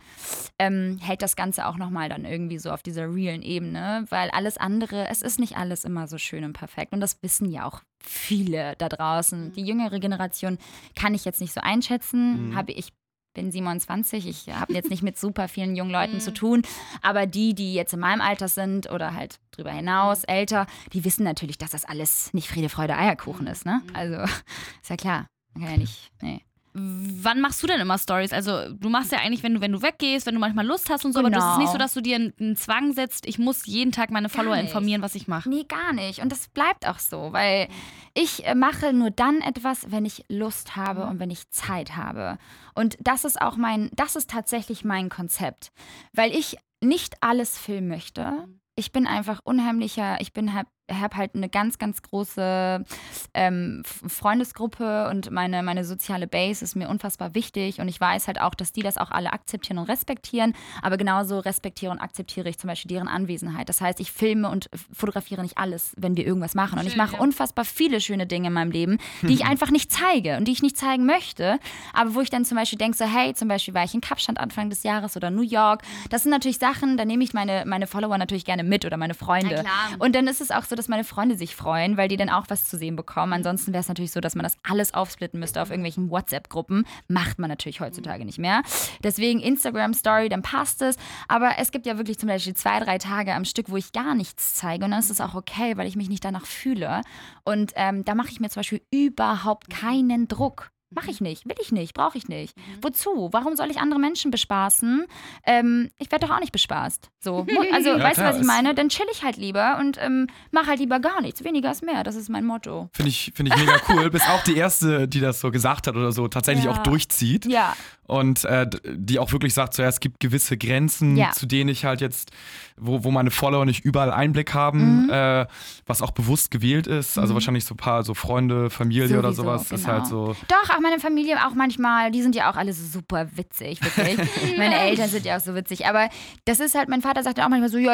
ähm, hält das Ganze auch nochmal dann irgendwie so auf dieser realen Ebene. Weil alles andere, es ist nicht alles immer so schön und perfekt. Und das wissen ja auch viele da draußen. Mhm. Die jüngere Generation kann ich jetzt nicht so einschätzen. Mhm. Habe ich bin 27, ich habe jetzt nicht mit super vielen jungen Leuten mhm. zu tun, aber die, die jetzt in meinem Alter sind oder halt drüber hinaus, mhm. älter, die wissen natürlich, dass das alles nicht Friede, Freude, Eierkuchen mhm. ist. Ne? Also ist ja klar, man kann ja nicht. Nee. Wann machst du denn immer Stories? Also du machst ja eigentlich, wenn du, wenn du weggehst, wenn du manchmal Lust hast und so, aber das ist Genau. nicht so, dass du dir einen, einen Zwang setzt, ich muss jeden Tag meine Follower informieren, was ich mache. Nee, gar nicht. Und das bleibt auch so, weil ich äh, mache nur dann etwas, wenn ich Lust habe und wenn ich Zeit habe. Und das ist auch mein, das ist tatsächlich mein Konzept, weil ich nicht alles filmen möchte. Ich bin einfach unheimlicher, ich bin hab, hab halt eine ganz, ganz große ähm, Freundesgruppe und meine, meine soziale Base ist mir unfassbar wichtig und ich weiß halt auch, dass die das auch alle akzeptieren und respektieren, aber genauso respektiere und akzeptiere ich zum Beispiel deren Anwesenheit. Das heißt, ich filme und fotografiere nicht alles, wenn wir irgendwas machen und ich Schön, mache ja. unfassbar viele schöne Dinge in meinem Leben, die ich einfach nicht zeige und die ich nicht zeigen möchte, aber wo ich dann zum Beispiel denke, so hey, zum Beispiel war ich in Kapstadt Anfang des Jahres oder New York. Das sind natürlich Sachen, da nehme ich meine, meine Follower natürlich gerne mit oder meine Freunde. Und dann ist es auch so, dass meine Freunde sich freuen, weil die dann auch was zu sehen bekommen. Ansonsten wäre es natürlich so, dass man das alles aufsplitten müsste auf irgendwelchen WhatsApp-Gruppen. Macht man natürlich heutzutage nicht mehr. Deswegen Instagram-Story, dann passt es. Aber es gibt ja wirklich zum Beispiel zwei, drei Tage am Stück, wo ich gar nichts zeige. Und dann ist es auch okay, weil ich mich nicht danach fühle. Und ähm, da mache ich mir zum Beispiel überhaupt keinen Druck. Mache ich nicht, will ich nicht, brauche ich nicht. Wozu? Warum soll ich andere Menschen bespaßen? Ähm, ich werde doch auch nicht bespaßt. So, also Ja, weißt klar, du, was ich meine? Dann chill ich halt lieber und ähm, mach halt lieber gar nichts. Weniger ist mehr. Das ist mein Motto. Finde ich, find ich mega cool. Bist auch die Erste, die das so gesagt hat oder so tatsächlich Ja. auch durchzieht. Ja, Und äh, die auch wirklich sagt, so, ja, es gibt gewisse Grenzen, Ja. zu denen ich halt jetzt, wo, wo meine Follower nicht überall Einblick haben, Mhm. äh, was auch bewusst gewählt ist. Also wahrscheinlich so ein paar so Freunde, Familie oder Sowieso, sowas. Ist genau. halt so. Doch, auch meine Familie, auch manchmal, die sind ja auch alle so super witzig, wirklich. meine Eltern sind ja auch so witzig. Aber das ist halt, mein Vater sagt ja auch manchmal so, ja,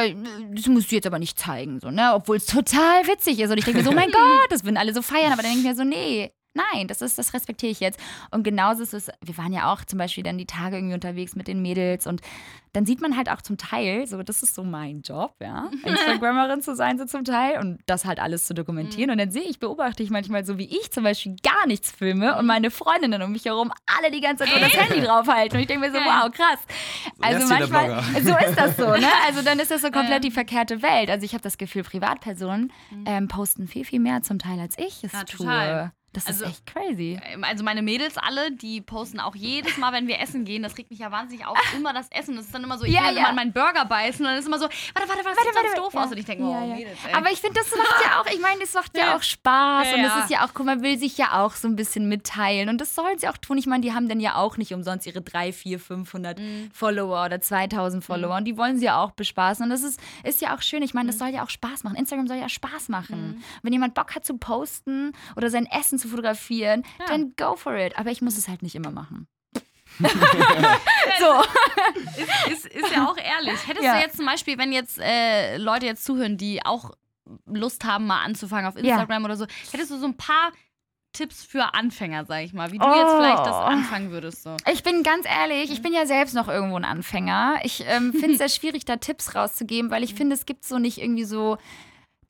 das musst du jetzt aber nicht zeigen, so, ne? Obwohl es total witzig ist. Und ich denke mir so, oh mein Gott, das würden alle so feiern. Aber dann denke ich mir so, nee. Nein, das ist, das respektiere ich jetzt. Und genauso ist es, wir waren ja auch zum Beispiel dann die Tage irgendwie unterwegs mit den Mädels und dann sieht man halt auch zum Teil, so das ist so mein Job, ja, Instagrammerin zu sein, so zum Teil und das halt alles zu dokumentieren. Und dann sehe ich, beobachte ich manchmal so, wie ich zum Beispiel gar nichts filme und meine Freundinnen um mich herum alle die ganze Zeit nur das Handy draufhalten. Und ich denke mir so, wow, krass. Also manchmal, so ist das so, ne? Also dann ist das so komplett die verkehrte Welt. Also ich habe das Gefühl, Privatpersonen ähm, posten viel, viel mehr zum Teil als ich es Ja, tue. total. Das Also- ist echt crazy. Ähm, Also meine Mädels alle, die posten auch jedes Mal, wenn wir essen gehen, das regt mich ja wahnsinnig auf, immer das Essen. Das ist dann immer so, ich Ja, will ja. immer an meinen Burger beißen und dann ist immer so, warte, warte, warte, das sieht sonst doof Ja. aus. Und ich denke, oh, Ja, ja. Mädels, ey. Aber ich finde, das macht ja auch, ich meine, das macht ja, auch Spaß. Und das ist ja auch, guck mal, will sich ja auch so ein bisschen mitteilen. Und das sollen sie auch tun. Ich meine, die haben dann ja auch nicht umsonst ihre 3, 4, 500 Mhm. Follower oder 2000 Follower. Und die wollen sie ja auch bespaßen. Und das ist, ist ja auch schön. Ich meine, Mhm. das soll ja auch Spaß machen. Instagram soll ja Spaß machen. Wenn jemand Bock hat zu posten oder sein Essen zu fotografieren, dann go for it. Aber ich muss es halt nicht immer machen. so. ist, ist ja auch ehrlich. Hättest Ja. du jetzt zum Beispiel, wenn jetzt äh, Leute jetzt zuhören, die auch Lust haben, mal anzufangen auf Instagram oder so, hättest du so ein paar Tipps für Anfänger, sag ich mal, wie du jetzt Oh. vielleicht das anfangen würdest. So. Ich bin ganz ehrlich, ich bin ja selbst noch irgendwo ein Anfänger. Ich ähm, finde es sehr schwierig, da Tipps rauszugeben, weil ich finde, es gibt so nicht irgendwie so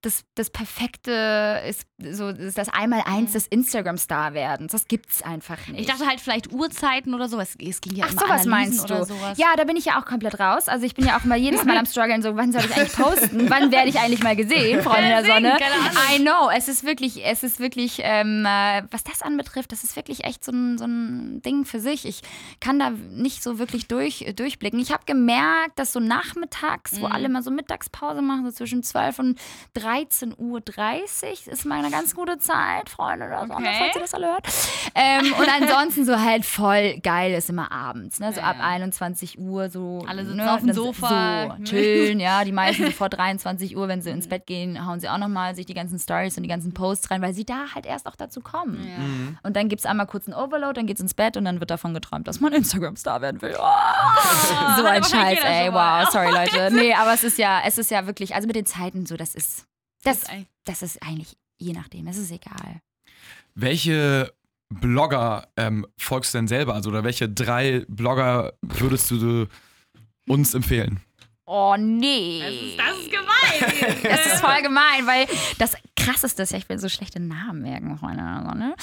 das, das perfekte, ist so ist das Einmal-Eins des Instagram-Star-Werdens. Das gibt's einfach nicht. Ich dachte halt vielleicht Uhrzeiten oder sowas. Es ging ja Ach, immer sowas Analysen meinst oder du? sowas. Ja, da bin ich ja auch komplett raus. Also ich bin ja auch mal jedes Mal am struggeln, so wann soll ich eigentlich posten? wann werde ich eigentlich mal gesehen, Freunde der Sonne? I know, es ist wirklich, es ist wirklich, ähm, äh, was das anbetrifft, das ist wirklich echt so ein, so ein Ding für sich. Ich kann da nicht so wirklich durch, durchblicken. Ich habe gemerkt, dass so nachmittags, wo alle mal so Mittagspause machen, so zwischen 12 und 13.30 Uhr, ist mal eine ganz gute Zeit, Freunde der Sonne, Okay. falls ihr das alle hört. Ähm, und ansonsten so halt voll geil ist immer abends, ne? So Ja, ab ja. 21 Uhr so. Alle sitzen ne? auf dem Sofa. So, chillen, ja. Die meisten so vor 23 Uhr, wenn sie ins Bett gehen, hauen sie auch nochmal sich die ganzen Stories und die ganzen Posts rein, weil sie da halt erst auch dazu kommen. Ja. Und dann gibt es einmal kurz einen Overload, dann geht's ins Bett und dann wird davon geträumt, dass man Instagram-Star werden will. Oh, so hat ein Scheiß, ey. Wow, sorry Leute. Nee, aber es ist ja, es ist ja wirklich, also mit den Zeiten so, das ist, das, Ist eigentlich- das ist eigentlich, je nachdem, es ist egal. Welche Blogger ähm, folgst du denn selber? Also, oder welche drei Blogger würdest du uns empfehlen? Oh nee. Das ist gemein. Das ist voll gemein, weil das krasseste ist ja, ich will so schlechte Namen merken. Ne?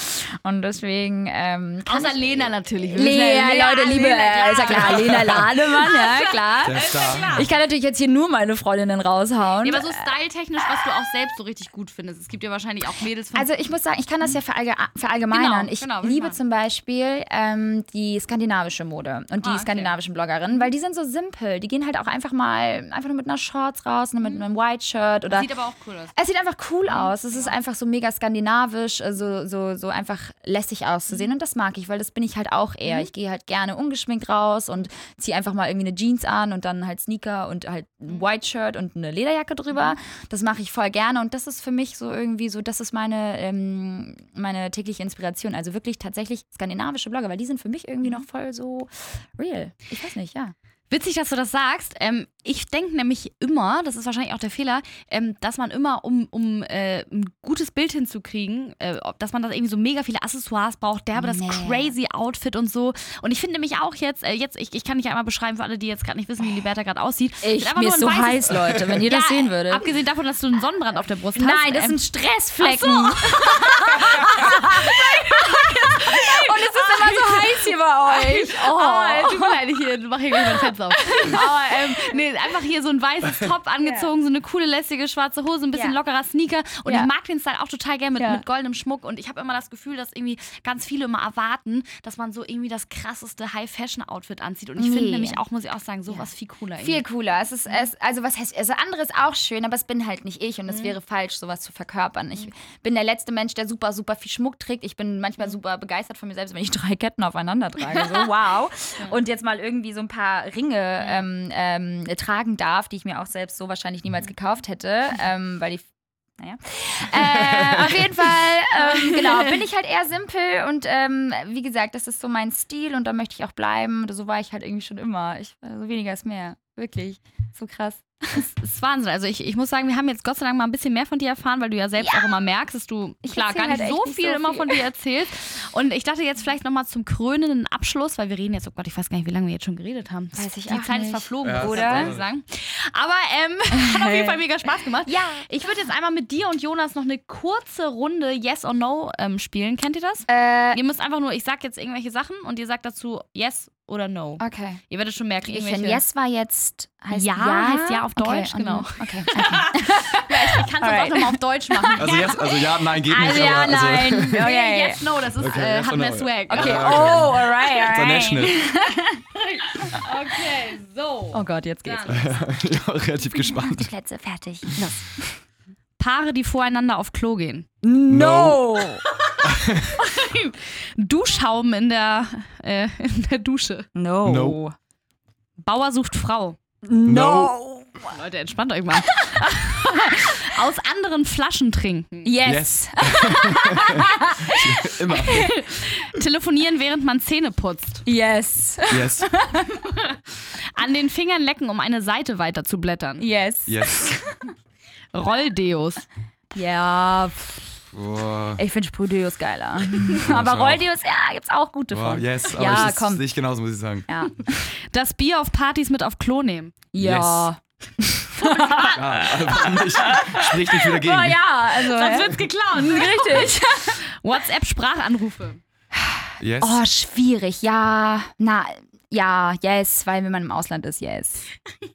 Und deswegen. Ähm, Außer ich- Lena natürlich. Müssen ja- Leute, liebe, Lena, äh, ist ja klar, Lena Lademann, ja klar. Ich kann natürlich jetzt hier nur meine Freundinnen raushauen. Ja, aber so styletechnisch, was du auch selbst so richtig gut findest. Es gibt ja wahrscheinlich auch Mädels von. Also ich muss sagen, ich kann das ja verallge verallgemeinern. Genau, ich genau, ich liebe machen. zum Beispiel ähm, die skandinavische Mode und die Ah, okay. skandinavischen Bloggerinnen, weil die sind so simpel. Die gehen halt auch einfach mal einfach nur mit einer Shorts raus, nur mit einem White Shirt oder. Sieht aber auch cool aus. Es sieht einfach cool aus. Es ist einfach so mega skandinavisch, äh, so, so, so einfach lässig auszusehen. Und das mag ich, weil das bin ich halt auch eher. Ich gehe halt gerne ungeschminkt raus und ziehe einfach mal irgendwie eine Jeans an und dann halt Sneaker und halt ein White Shirt und eine Lederjacke drüber. Das mache ich voll gerne. Und das ist für mich so irgendwie so, das ist meine, ähm, meine tägliche Inspiration. Also wirklich tatsächlich skandinavische Blogger, weil die sind für mich irgendwie noch voll so real. Ich weiß nicht, ja. Witzig, dass du das sagst. Ähm, ich denke nämlich immer, das ist wahrscheinlich auch der Fehler, ähm, dass man immer, um, um äh, ein gutes Bild hinzukriegen, äh, dass man da irgendwie so mega viele Accessoires braucht, derbe das Nee. crazy Outfit und so. Und ich finde nämlich auch jetzt, äh, jetzt ich, ich kann nicht einmal beschreiben für alle, die jetzt gerade nicht wissen, wie Liberta gerade aussieht. Ich, ein so weißes- heiß, Leute, wenn ihr das Ja, sehen würdet. Abgesehen davon, dass du einen Sonnenbrand auf der Brust hast. Nein, das ähm, sind Stressflecken. Und es ist immer so heiß hier bei euch. Oh, tut mir leid, ich hier, mach hier gleich mein Fenster auf. Aber ähm, nee, einfach hier so ein weißes Top angezogen, so eine coole, lässige schwarze Hose, ein bisschen Ja. lockerer Sneaker. Und Ja. ich mag den Style auch total gerne mit, Ja. mit goldenem Schmuck. Und ich habe immer das Gefühl, dass irgendwie ganz viele immer erwarten, dass man so irgendwie das krasseste High-Fashion-Outfit anzieht. Und ich finde Nee. nämlich auch, muss ich auch sagen, sowas viel cooler. Viel irgendwie. cooler. Es ist, es, also was heißt, also andere ist auch schön, aber es bin halt nicht ich und es wäre falsch, sowas zu verkörpern. Ich bin der letzte Mensch, der super, super viel Schmuck trägt. Ich bin manchmal super begeistert von mir selbst, wenn ich drei Ketten aufeinander trage. So, wow. Und jetzt mal irgendwie so ein paar Ringe ähm, ähm, tragen darf, die ich mir auch selbst so wahrscheinlich niemals gekauft hätte, ähm, weil die naja. Äh, auf jeden Fall, ähm, genau, bin ich halt eher simpel und ähm, wie gesagt, das ist so mein Stil und da möchte ich auch bleiben. So war ich halt irgendwie schon immer. Ich, also weniger ist mehr. Wirklich. So krass. Das ist Wahnsinn. Also ich, ich muss sagen, wir haben jetzt Gott sei Dank mal ein bisschen mehr von dir erfahren, weil du ja selbst auch immer merkst, dass du Ich klar gar nicht halt so nicht viel so immer viel. von dir erzählst. Und ich dachte jetzt vielleicht nochmal zum krönenden Abschluss, weil wir reden jetzt, oh Gott, ich weiß gar nicht, wie lange wir jetzt schon geredet haben. Weiß ich Die auch Zeit ist nicht. verflogen, Ja, oder? ist sagen. Aber ähm, hat auf jeden Fall mega Spaß gemacht. Ja. Ich würde jetzt einmal mit dir und Jonas noch eine kurze Runde Yes or No ähm, spielen. Kennt ihr das? Äh, Ihr müsst einfach nur, ich sag jetzt irgendwelche Sachen und ihr sagt dazu Yes oder No. okay. Ihr werdet schon merken, Ich irgendwelche. finde, yes war jetzt heißt Ja, ja, heißt ja auf okay, Deutsch, und- genau. Okay, okay. Ich kann es auch nochmal auf Deutsch machen. Also, yes, also ja, nein, geht nicht. Also ja, aber, also, nein. Okay. Yes, no, das ist, Okay, äh, yes hat mehr no. Swag. Okay, Ja, oh, alright, alright. International. Okay, so. Oh Gott, jetzt geht's. Ich bin relativ gespannt. Plätze fertig. Los. Paare, die voreinander auf Klo gehen. No. Duschschaum in der, äh, in der Dusche. No. No. Bauer sucht Frau. No. Leute, entspannt euch mal. Aus anderen Flaschen trinken. Yes. Immer. Telefonieren, während man Zähne putzt. Yes. Yes. An den Fingern lecken, um eine Seite weiter zu blättern. Yes. Yes. Rolldeos. Ja, Boah. ich finde Sprühdeos geiler. Ja, Aber ich. Rolldeos, ja, gibt's auch gute Boah, von. yes. Aber Ja, ich, das komm. ich genauso, muss ich sagen. Ja. Das Bier auf Partys mit auf Klo nehmen. Ja. Ja, also warum nicht? Spricht nicht wieder gegen. Oh ja, also. Sonst wird's geklaut. Richtig. WhatsApp-Sprachanrufe. Yes. Oh, schwierig. Ja, na, ja, yes, weil wenn man im Ausland ist, yes.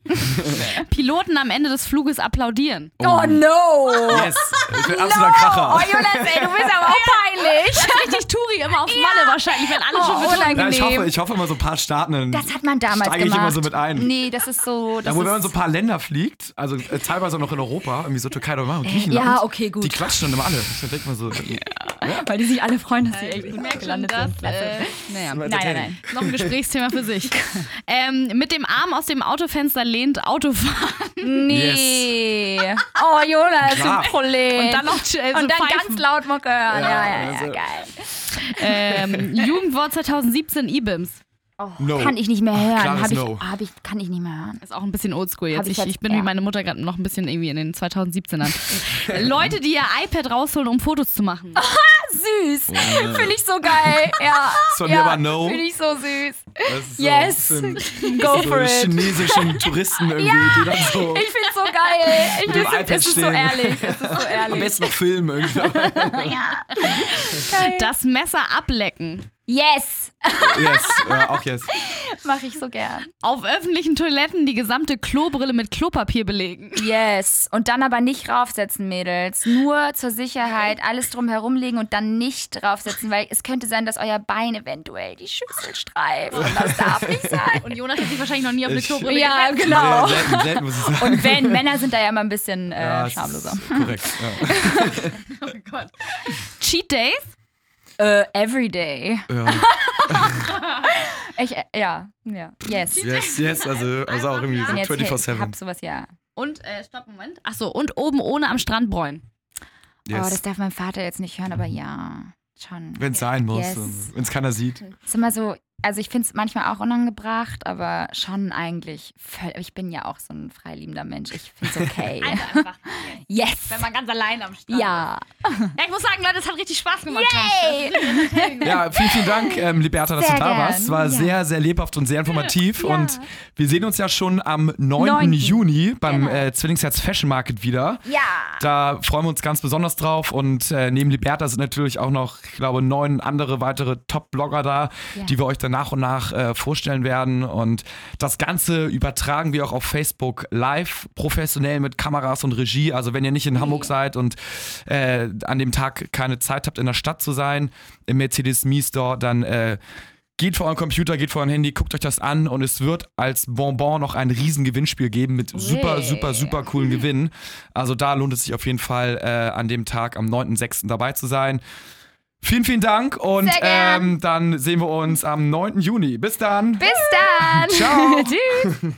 Piloten am Ende des Fluges applaudieren. Oh, no. Yes. Ich bin absoluter Kracher. Oh, Jonas, ey, du bist aber auch peinlich. Richtig Touri, immer auf Malle wahrscheinlich, wenn alle Oh, schon betrunken Ja, ich, hoffe, ich hoffe immer so ein paar Staaten. dann Das hat man damals steige ich gemacht. immer so mit ein. Nee, das ist so. Das Ja, wo wenn ist, man so ein paar Länder fliegt, also äh, teilweise auch noch in Europa, irgendwie so Türkei oder Griechenland. ja, okay, gut. Die klatschen dann immer alle. Ich denke mal so, weil die sich alle freuen, dass sie echt gut merke schon, gelandet dass, sind. Äh, naja, nein, nein, nein. noch ein Gesprächsthema für sich. Ähm, mit dem Arm aus dem Autofenster lehnt Autofahren. Nee. Oh, Jonas, Klar. ein Problem. Und dann noch äh, so Und dann pfeifen. ganz laut Mucke hören. Ja, ja, ja, also- geil. Ähm, Jugendwort 2017 IBIMS. Oh, No. Kann ich nicht mehr hören. Hab ich, No. hab ich, kann ich nicht mehr hören. Ist auch ein bisschen oldschool jetzt. Ich, jetzt- ich bin ja. wie meine Mutter gerade noch ein bisschen irgendwie in den 2017ern. Leute, die ihr iPad rausholen, um Fotos zu machen. Süß! süß. Finde ich so geil. Ja. So ja, never know. Finde ich so süß. So Yes. bisschen- Go so for it. chinesischen Touristen irgendwie, die dann so Ich finde es so geil. Ich Mit dem iPad es ist so stehen. ehrlich. Es ist so am ehrlich. besten noch filmen irgendwie. Geil. Das Messer ablecken. Yes. yes, ja, auch yes. Mache ich so gern. Auf öffentlichen Toiletten die gesamte Klobrille mit Klopapier belegen. Yes. Und dann aber nicht raufsetzen, Mädels. Nur zur Sicherheit alles drum herumlegen und dann nicht draufsetzen, weil es könnte sein, dass euer Bein eventuell die Schüssel streift. Und das darf nicht sein. Und Jonas hat sich wahrscheinlich noch nie auf eine Ich- Klobrille Ja, gesetzt. genau. Sehr selten, selten muss ich sagen. Und wenn, Männer sind da ja immer ein bisschen äh, ja, schamloser. korrekt. Ja. Oh Gott. Cheat Days? Äh, everyday. Ja. Ich, äh, ja, ja. Yes. Yes, yes, also, also auch irgendwie so Und jetzt, hey, 24-7. hab sowas, ja. Und, äh, stopp, Moment. Achso, und oben ohne am Strand bräunen. Oh, das Yes. darf mein Vater jetzt nicht hören, aber ja, schon. Wenn es sein muss, Yes. wenn es keiner sieht. ist immer so, also ich finde es manchmal auch unangebracht, aber schon eigentlich, voll, ich bin ja auch so ein freiliebender Mensch. Ich finde es okay. einfach. yes. Wenn man ganz allein am Strand Ja. ist. Ja, ich muss sagen, Leute, es hat richtig Spaß gemacht. Yay. Ja, vielen, vielen Dank, ähm, Liberta, dass Sehr du da gern, warst. Es war ja. sehr, sehr lebhaft und sehr informativ. Ja. Und wir sehen uns ja schon am 9. 9.. Juni beim Genau. äh, Zwillingsherz Fashion Market wieder. Ja. Da freuen wir uns ganz besonders drauf. Und äh, neben Liberta sind natürlich auch noch, ich glaube, neun andere weitere Top-Blogger da, Ja. die wir euch dann nach und nach äh, vorstellen werden. Und das Ganze übertragen wir auch auf Facebook live, professionell mit Kameras und Regie. Also wenn ihr nicht in Hamburg seid und äh, an dem Tag keine Zeit habt, in der Stadt zu sein, im Mercedes Me Store, dann äh, Geht vor euren Computer, geht vor euer Handy, guckt euch das an und es wird als Bonbon noch ein riesen Gewinnspiel geben mit super, super, super coolen Gewinnen. Also da lohnt es sich auf jeden Fall äh, an dem Tag am 9.6. dabei zu sein. Vielen, vielen Dank und ähm, dann sehen wir uns am 9. Juni. Bis dann. Bis dann. Ciao. Tschüss.